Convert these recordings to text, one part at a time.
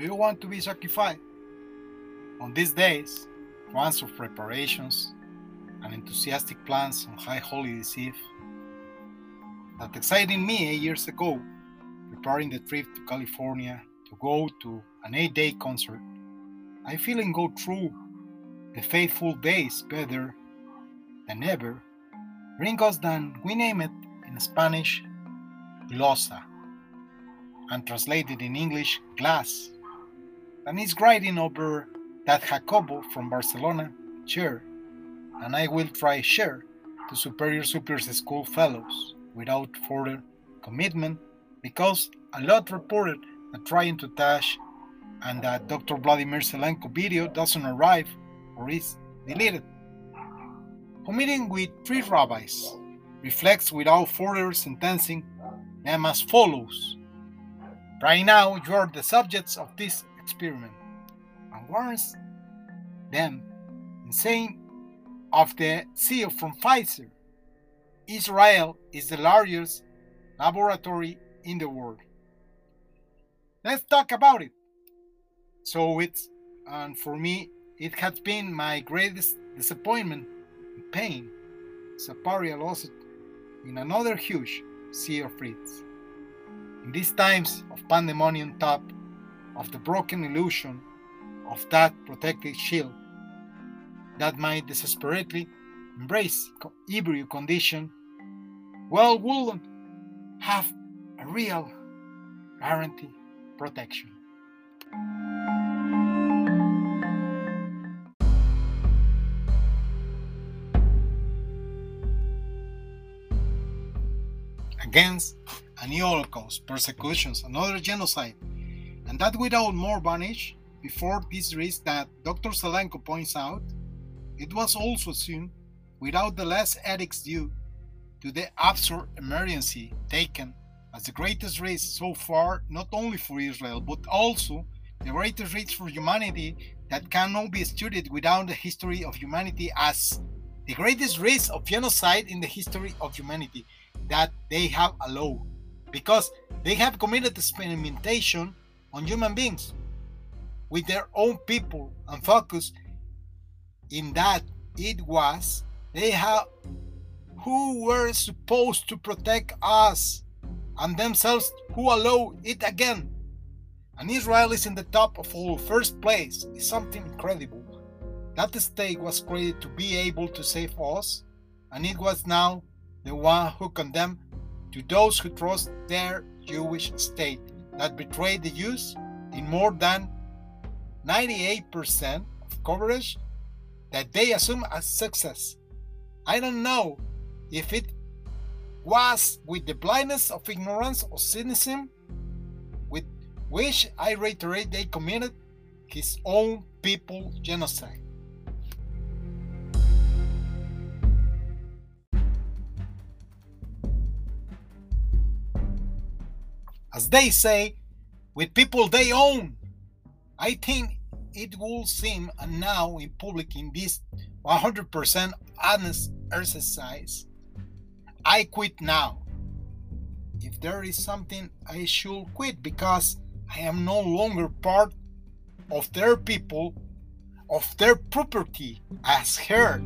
Do you want to be sacrificed? On these days, months of preparations and enthusiastic plans on High Holidays Eve, that excited me eight years ago, preparing the trip to California to go to an eight day concert, I feel and go through the faithful days better than ever, bring us than we name it in Spanish, glosa, and translated in English, glass, and is writing over that Jacobo from Barcelona, share, and I will try share to Superior Superiors School Fellows without further commitment because a lot reported that trying to touch and that Dr. Vladimir Zelenko video doesn't arrive or is deleted. Committing with three rabbis reflects without further sentencing them as follows. Right now, you are the subjects of this experiment and warns them in saying of the CEO from Pfizer Israel is the largest laboratory in the world. Let's talk about it. So it's, and for me, it has been my greatest disappointment and pain. Saparia lost in another huge sea of reeds. In these times of pandemonium top of the broken illusion of that protective shield that might desperately embrace Hebrew condition well, wouldn't have a real guarantee protection. Against a new Holocaust, persecutions, another genocide, that without more varnish, before this risk that Dr. Zelenko points out, it was also assumed, without the less ethics due to the absurd emergency taken as the greatest risk so far, not only for Israel, but also the greatest risk for humanity that cannot be studied without the history of humanity as the greatest risk of genocide in the history of humanity that they have allowed because they have committed experimentation on human beings with their own people and focus in that it was they have who were supposed to protect us and themselves who allow it again. And Israel is in the top of all first place is something incredible. That state was created to be able to save us, and it was now the one who condemned to those who trust their Jewish state that betrayed the Jews in more than 98% of coverage that they assume as success. I don't know if it was with the blindness of ignorance or cynicism with which I reiterate they committed his own people genocide. As they say, with people they own. I think it will seem and now in public in this 100% honest exercise I quit now. If there is something I should quit because I am no longer part of their people, of their property as her.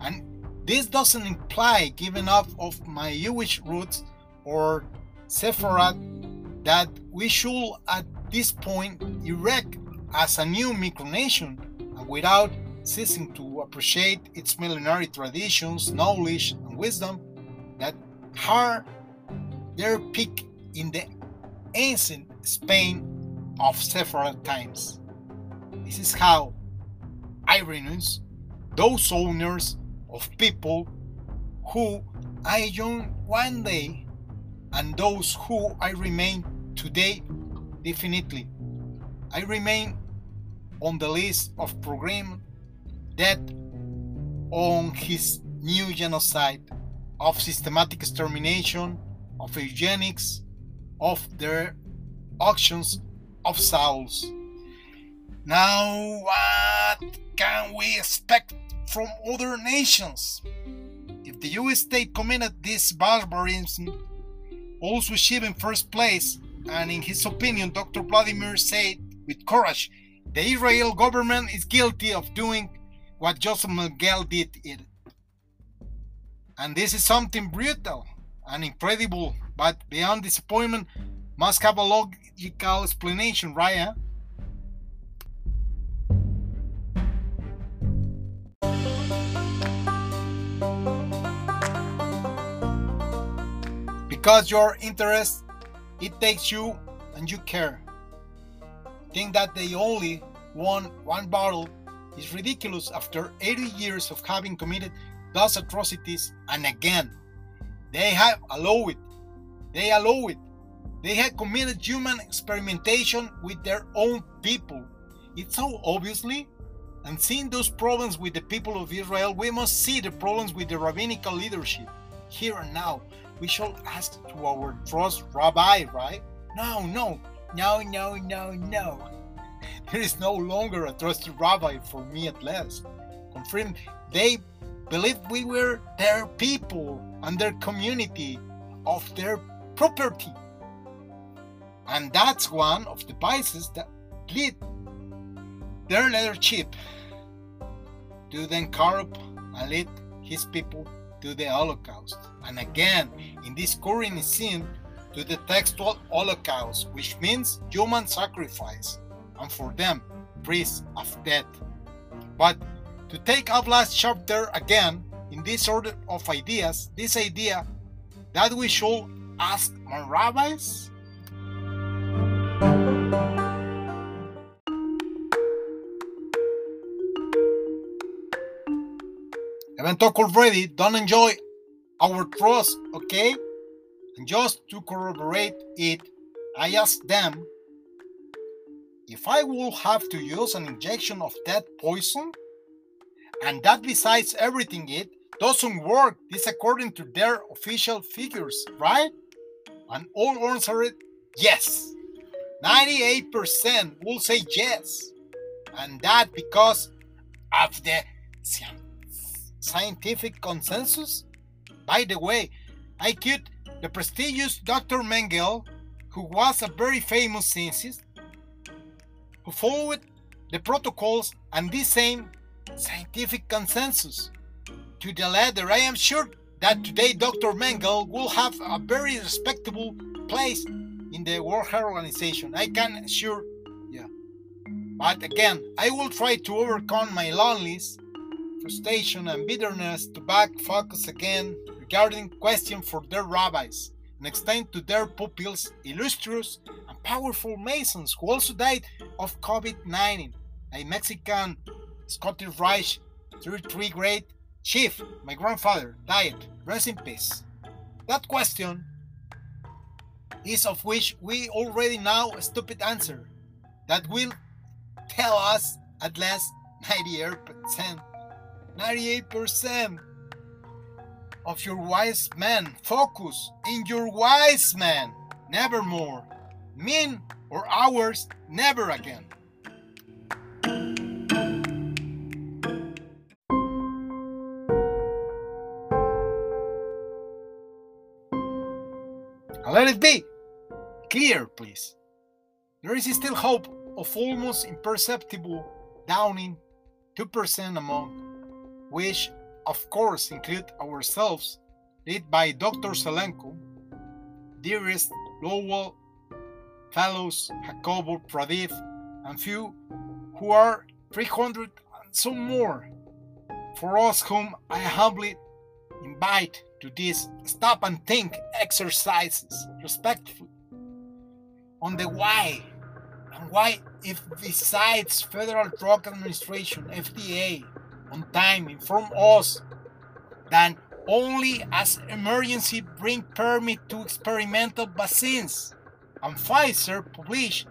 And this doesn't imply giving up of my Jewish roots or Sepharad that we should at this point erect as a new micronation and without ceasing to appreciate its millenary traditions, knowledge, and wisdom that had their peak in the ancient Spain of several times. This is how I renounce those owners of people who I joined one day and those who I remain today definitely. I remain on the list of program that on his new genocide of systematic extermination, of eugenics, of their auctions of souls. Now, what can we expect from other nations? If the US state committed this barbarism, also achieving first place, and in his opinion, Dr. Vladimir said with courage. The Israel government is guilty of doing what Joseph Mengele did it. And this is something brutal and incredible, but beyond disappointment, must have a logical explanation, right? Eh? Because your interest, it takes you and you care. Think that they only won one battle is ridiculous after 80 years of having committed those atrocities and again they have allowed it. They allow it. They have committed human experimentation with their own people. It's so obviously and seeing those problems with the people of israel we must see the problems with the rabbinical leadership here and now we should ask to our trust rabbi right no no no no no no there is no longer a trusted rabbi for me at least. Confirmed, they believed we were their people and their community of their property. And that's one of the vices that lead their leadership to then corrupt and lead his people to the Holocaust. And again, in this current scene, to the textual Holocaust, which means human sacrifice and for them priests of death. But to take up last chapter again in this order of ideas, this idea that we should ask our rabbis. Haven't talked already, don't enjoy our trust, okay? And just to corroborate it, I asked them if I will have to use an injection of that poison, and that besides everything it doesn't work, this according to their official figures, right? And all answered yes. 98% will say yes. And that because of the scientific consensus? By the way, I quote the prestigious Dr. Mengele, who was a very famous scientist, who followed the protocols and the same scientific consensus. To the letter, I am sure that today Dr. Mengele will have a very respectable place in the World Health Organization. I can assure you. But again, I will try to overcome my loneliness, frustration, and bitterness to back focus again regarding question for their rabbis and extend to their pupils illustrious and powerful Masons who also died of COVID 19. A Mexican Scottish Rite 33 grade chief, my grandfather, died. Rest in peace. That question is of which we already know a stupid answer that will tell us at least 98%. 98% of your wise men. Focus in your wise men, nevermore. Min or ours, never again. let it be clear, please. There is still hope of almost imperceptible downing 2% among which of course include ourselves, led by Dr. Zelenko, Dearest, Lowell, Fellows, Jacobo, Pradeep, and few who are 300 and some more. For us whom I humbly invite to these stop and think exercises respectfully on the why and why if besides Federal Drug Administration, FDA, on time inform us that only as emergency bring permit to experimental vaccines and Pfizer published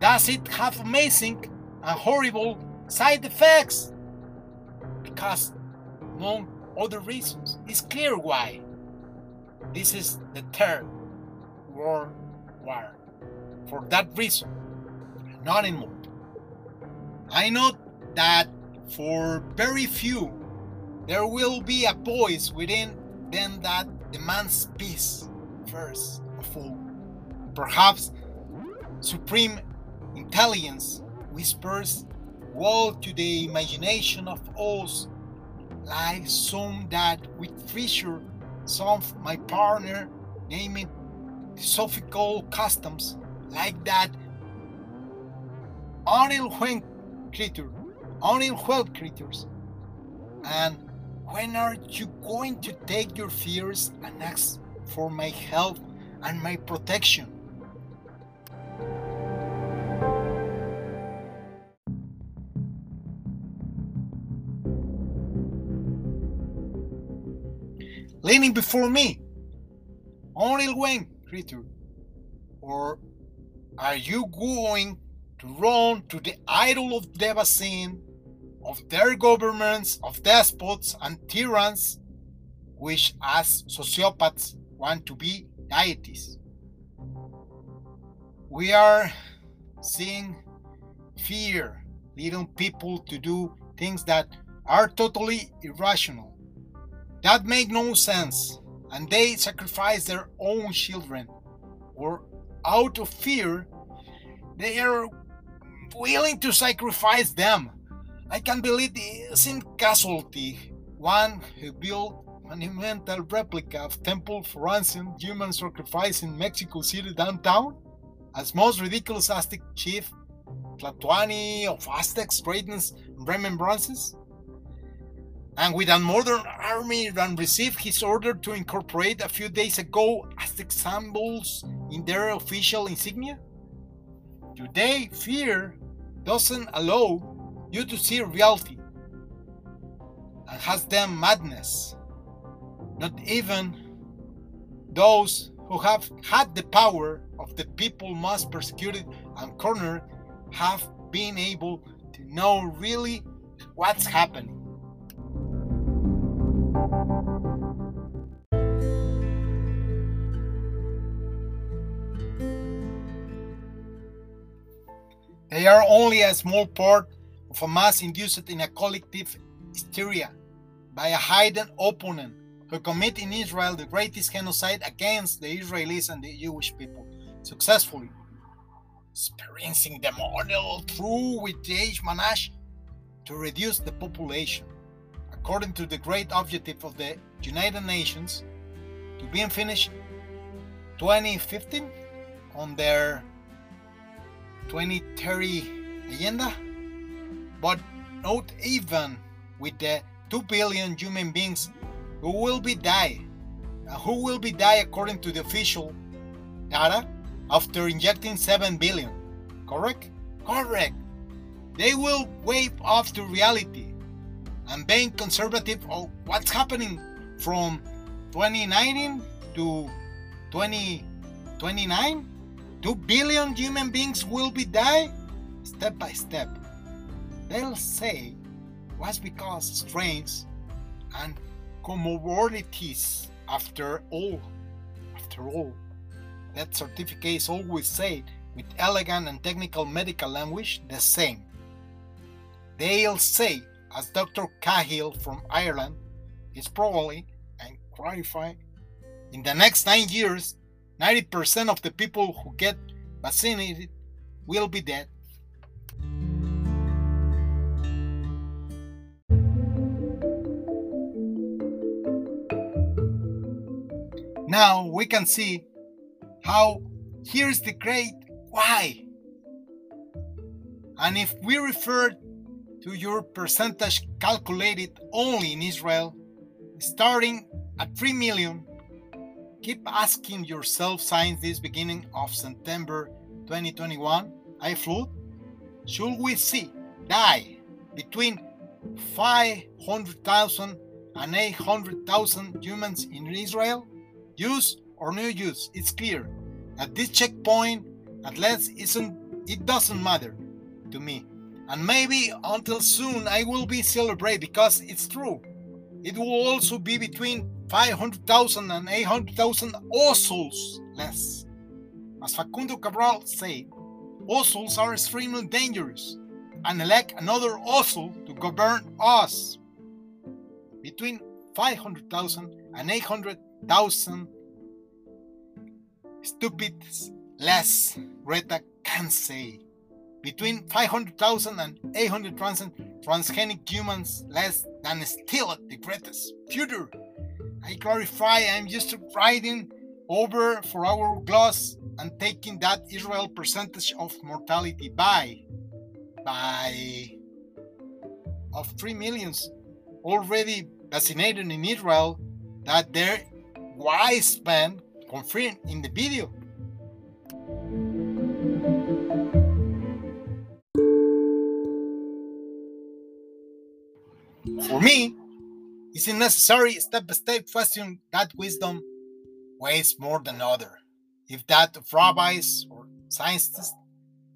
does it have amazing and horrible side effects? Because among other reasons it's clear why. This is the third world war. For that reason not anymore. I know that for very few, there will be a voice within them that demands peace first of all. Perhaps supreme intelligence whispers woe to the imagination of us, like some that with Fisher, some my partner, naming philosophical customs, like that unil creature, unil creatures. And when are you going to take your fears and ask for my help and my protection? Leaning before me, only Wayne creature, or are you going to run to the idol of Devacin of their governments, of despots and tyrants, which as sociopaths want to be deities. We are seeing fear leading people to do things that are totally irrational, that make no sense, and they sacrifice their own children, or out of fear, they are willing to sacrifice them. I can believe the same casualty, one who built monumental replica of Temple for ancient human sacrifice in Mexico City downtown, as most ridiculous Aztec chief Tlatoani of Aztecs greatness and remembrances, and with a modern army and received his order to incorporate a few days ago Aztec symbols in their official insignia? Today, fear doesn't allow you to see reality and has them madness. Not even those who have had the power of the people most persecuted and cornered have been able to know really what's happening. They are only a small part of a mass induced in a collective hysteria by a hidden opponent who committed in Israel the greatest genocide against the Israelis and the Jewish people successfully, experiencing the model through with J.H. Manash to reduce the population, according to the great objective of the United Nations, to be finished 2015 on their 2030 agenda but not even with the 2 billion human beings who will be die, uh, who will be die according to the official data after injecting 7 billion. Correct? Correct. They will wave off to reality and being conservative of what's happening from 2019 to 2029. 2 billion human beings will be die step by step. They'll say was because strains and comorbidities after all after all that certificates always say with elegant and technical medical language the same they'll say as dr cahill from ireland is probably and clarify in the next nine years 90% of the people who get vaccinated will be dead Now we can see how here's the great why. And if we refer to your percentage calculated only in Israel, starting at 3 million, keep asking yourself since this beginning of September 2021, I flood, should we see die between 500,000 and 800,000 humans in Israel? use or no use, it's clear. At this checkpoint, at least isn't it doesn't matter to me. And maybe until soon I will be celebrate because it's true. It will also be between 500,000 and 800,000 ossels less. As Facundo Cabral said, ossels are extremely dangerous and elect another ossel to govern us. Between 500,000 and 800,000 stupid less Greta can say. between 500,000 and 800,000 transgenic humans less than still the greatest future. I clarify I'm just writing over for our gloss and taking that Israel percentage of mortality by by of 3 millions already vaccinated in Israel that their wise man confirmed in the video. It's necessary step by step question that wisdom weighs more than other. If that of rabbis or scientists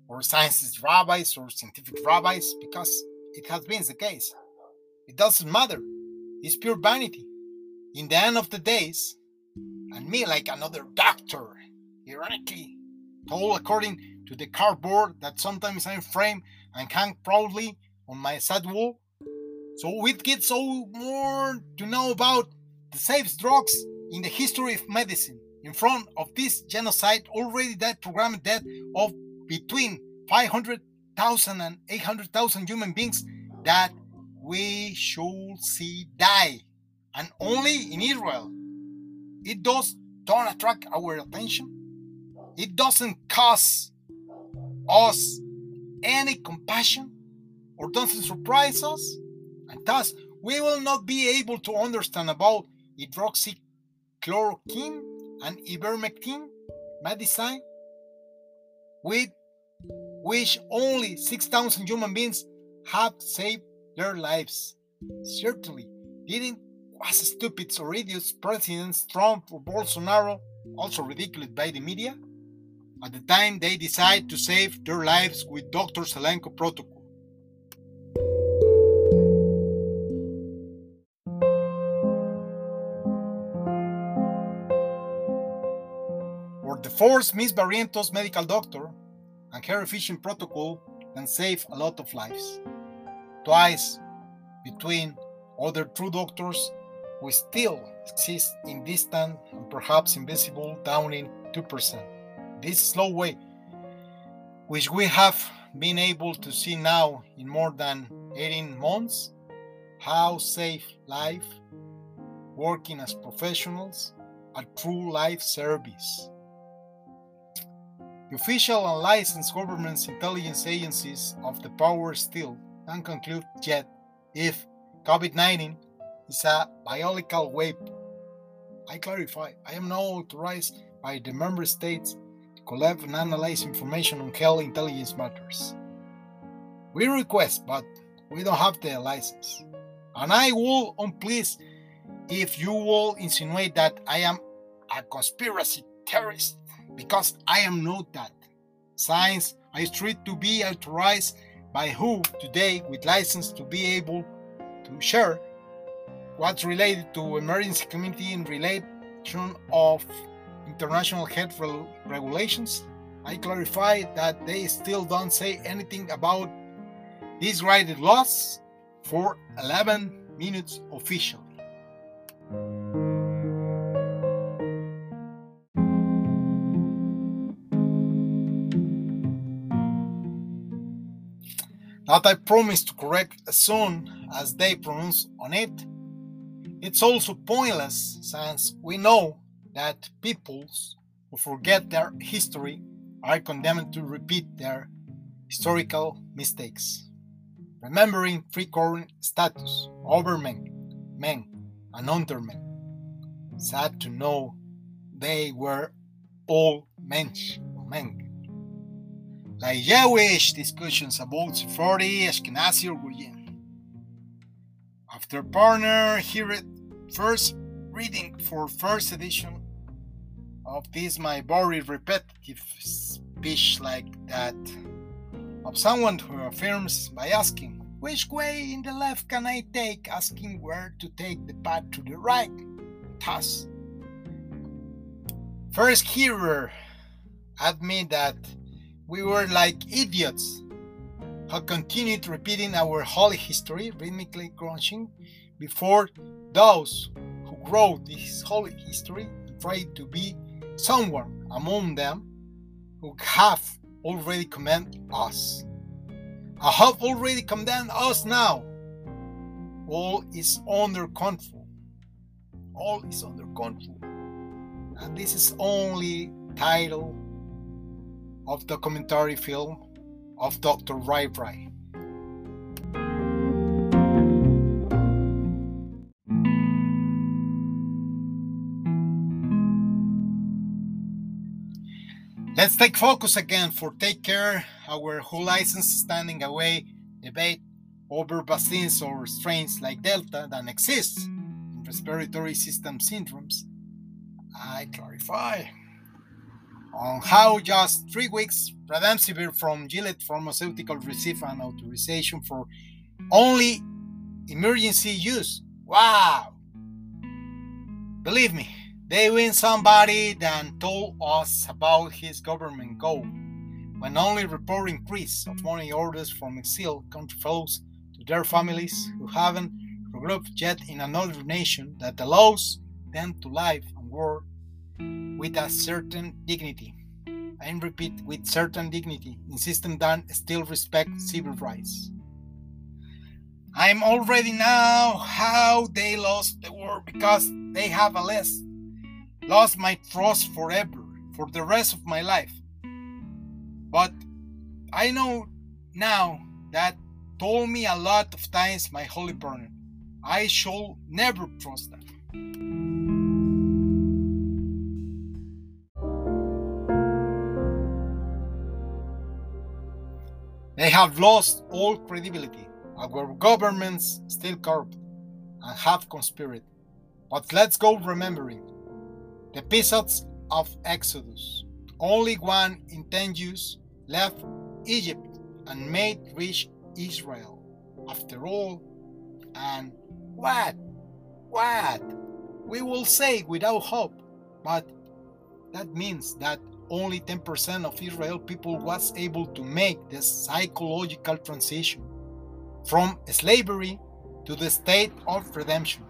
or scientist rabbis or scientific rabbis, because it has been the case. It doesn't matter. It's pure vanity. In the end of the days, and me like another doctor, ironically, told according to the cardboard that sometimes I frame and hang proudly on my sad wall. So it gets so more to know about the safest drugs in the history of medicine in front of this genocide already that programmed death of between 500,000 and 800,000 human beings that we should see die. And only in Israel it does don't attract our attention. It doesn't cause us any compassion or doesn't surprise us thus we will not be able to understand about hydroxychloroquine and ivermectin medicine with which only 6,000 human beings have saved their lives. Certainly, didn't was stupid or idiots presidents Trump or Bolsonaro, also ridiculed by the media, at the time they decide to save their lives with Dr. Zelenko protocol. Force Miss Barrientos medical doctor and her efficient protocol can save a lot of lives. Twice between other true doctors who still exist in distant and perhaps invisible down in 2%. This slow way, which we have been able to see now in more than 18 months, how safe life, working as professionals, a true life service. The official and licensed government's intelligence agencies of the power still can conclude yet if COVID 19 is a biological weapon. I clarify, I am not authorized by the member states to collect and analyze information on health intelligence matters. We request, but we don't have the license. And I will um, unpleased if you will insinuate that I am a conspiracy terrorist because I am not that. Science I strive to be authorized by who today with license to be able to share what's related to emergency community in relation of international health regulations. I clarify that they still don't say anything about these graded laws for 11 minutes officially. That I promise to correct as soon as they pronounce on it. It's also pointless since we know that peoples who forget their history are condemned to repeat their historical mistakes. Remembering free current status over men, and under men. Sad to know they were all mensch, men. Like Jewish discussions about Sephardi, Ashkenazi, or Goyim. After partner here first reading for first edition of this my very repetitive speech like that of someone who affirms by asking which way in the left can I take, asking where to take the path to the right. Thus, first hearer admit that we were like idiots who continued repeating our holy history, rhythmically crunching, before those who wrote this holy history tried to be someone among them who have already commanded us. I have already condemned us now. All is under control. All is under control. And this is only title of the documentary film of Dr. Rai Rai. Let's take focus again for take care our whole license standing away debate over vaccines or strains like Delta that exist in respiratory system syndromes. I clarify on how just three weeks Remdesivir from Gilead Pharmaceutical received an authorization for only emergency use. Wow! Believe me, they win somebody then told us about his government goal. When only report increase of money orders from exiled country folks to their families who haven't regrouped yet in another nation that allows them to live and work with a certain dignity. And repeat, with certain dignity, insisting that still respect civil rights. I'm already now how they lost the war because they have a list lost my trust forever, for the rest of my life. But I know now that told me a lot of times my holy partner. I shall never trust them. They have lost all credibility. Our governments still corrupt and have conspired. But let's go remembering the episodes of Exodus. Only one in ten Jews left Egypt and made rich Israel. After all, and what? What? We will say without hope, but that means that only 10% of Israel people was able to make the psychological transition from slavery to the state of redemption.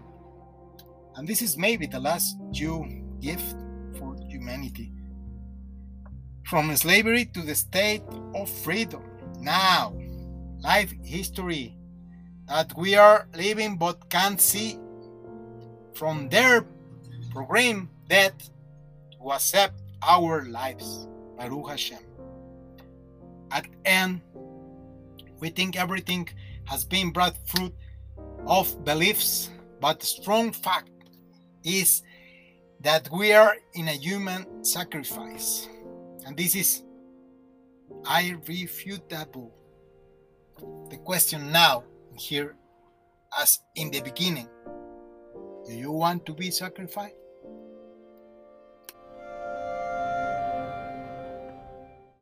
And this is maybe the last Jew gift for humanity. From slavery to the state of freedom. Now, life history that we are living but can't see. From their program that to accept our lives. Baruch Hashem. At end, we think everything has been brought fruit of beliefs, but strong fact is that we are in a human sacrifice. And this is irrefutable. The question now, here, as in the beginning, do you want to be sacrificed?